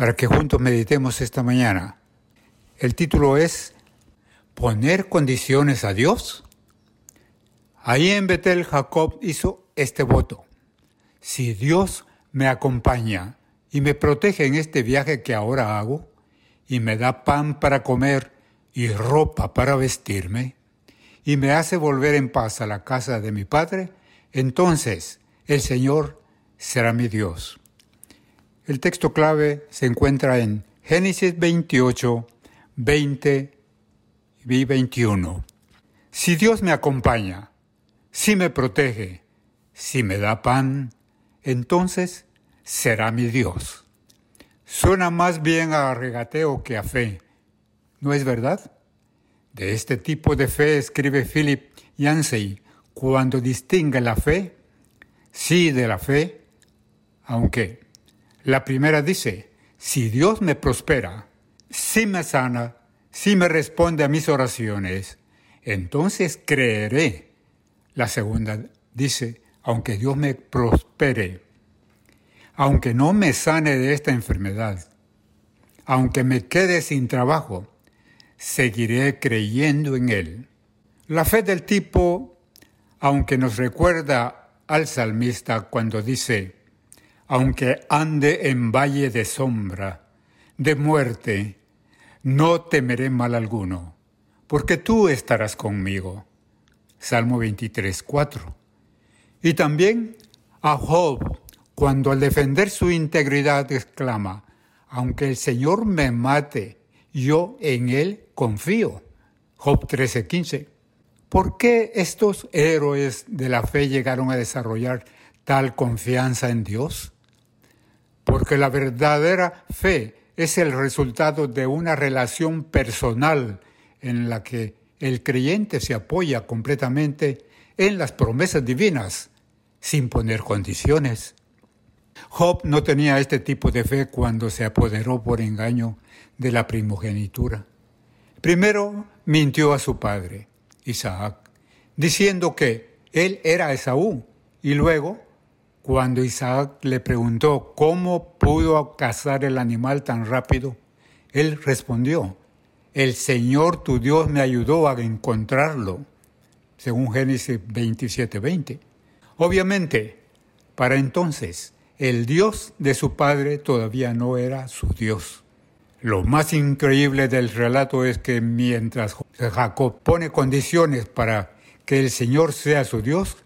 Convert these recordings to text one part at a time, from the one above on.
para que juntos meditemos esta mañana. El título es ¿Poner condiciones a Dios? Ahí en Betel Jacob hizo este voto. Si Dios me acompaña y me protege en este viaje que ahora hago, y me da pan para comer y ropa para vestirme, y me hace volver en paz a la casa de mi Padre, entonces el Señor será mi Dios. El texto clave se encuentra en Génesis 28, 20 y 21. Si Dios me acompaña, si me protege, si me da pan, entonces será mi Dios. Suena más bien a regateo que a fe, ¿no es verdad? De este tipo de fe escribe Philip Yancey cuando distingue la fe, sí de la fe, aunque la primera dice, si Dios me prospera, si me sana, si me responde a mis oraciones, entonces creeré. La segunda dice, aunque Dios me prospere, aunque no me sane de esta enfermedad, aunque me quede sin trabajo, seguiré creyendo en Él. La fe del tipo, aunque nos recuerda al salmista cuando dice, aunque ande en valle de sombra, de muerte, no temeré mal alguno, porque tú estarás conmigo. Salmo 23, 4. Y también a Job, cuando al defender su integridad exclama, aunque el Señor me mate, yo en él confío. Job 13, 15. ¿Por qué estos héroes de la fe llegaron a desarrollar tal confianza en Dios? Porque la verdadera fe es el resultado de una relación personal en la que el creyente se apoya completamente en las promesas divinas, sin poner condiciones. Job no tenía este tipo de fe cuando se apoderó por engaño de la primogenitura. Primero mintió a su padre, Isaac, diciendo que él era Esaú, y luego cuando Isaac le preguntó cómo pudo cazar el animal tan rápido, él respondió, el Señor tu Dios me ayudó a encontrarlo, según Génesis 27:20. Obviamente, para entonces, el Dios de su padre todavía no era su Dios. Lo más increíble del relato es que mientras Jacob pone condiciones para que el Señor sea su Dios,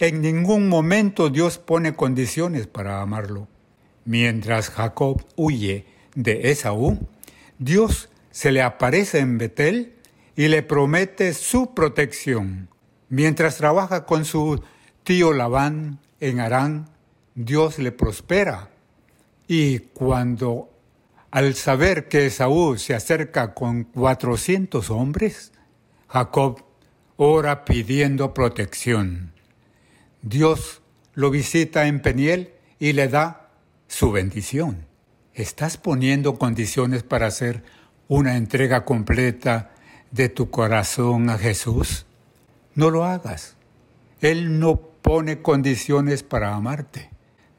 en ningún momento Dios pone condiciones para amarlo. Mientras Jacob huye de Esaú, Dios se le aparece en Betel y le promete su protección. Mientras trabaja con su tío Labán en Arán, Dios le prospera. Y cuando al saber que Esaú se acerca con cuatrocientos hombres, Jacob ora pidiendo protección. Dios lo visita en Peniel y le da su bendición. ¿Estás poniendo condiciones para hacer una entrega completa de tu corazón a Jesús? No lo hagas. Él no pone condiciones para amarte.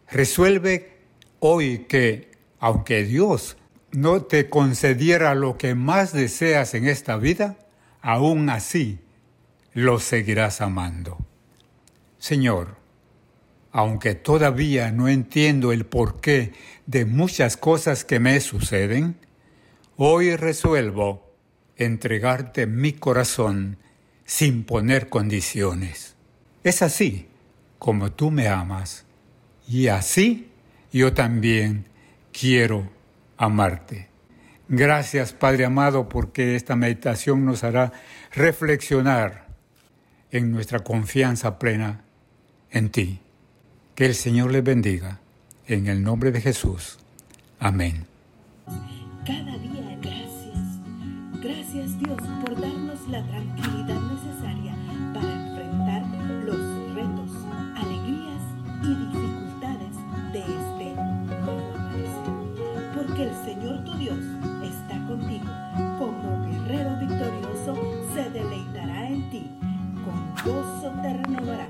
Resuelve hoy que, aunque Dios no te concediera lo que más deseas en esta vida, aún así lo seguirás amando. Señor, aunque todavía no entiendo el porqué de muchas cosas que me suceden, hoy resuelvo entregarte mi corazón sin poner condiciones. Es así como tú me amas y así yo también quiero amarte. Gracias Padre amado porque esta meditación nos hará reflexionar en nuestra confianza plena en ti. Que el Señor les bendiga. En el nombre de Jesús. Amén cada día. Gracias. Gracias Dios por darnos la tranquilidad necesaria para enfrentar los retos, alegrías y dificultades de este nuevo amanecer. Porque el Señor tu Dios está contigo. Como guerrero victorioso se deleitará en ti. Con gozo te renovará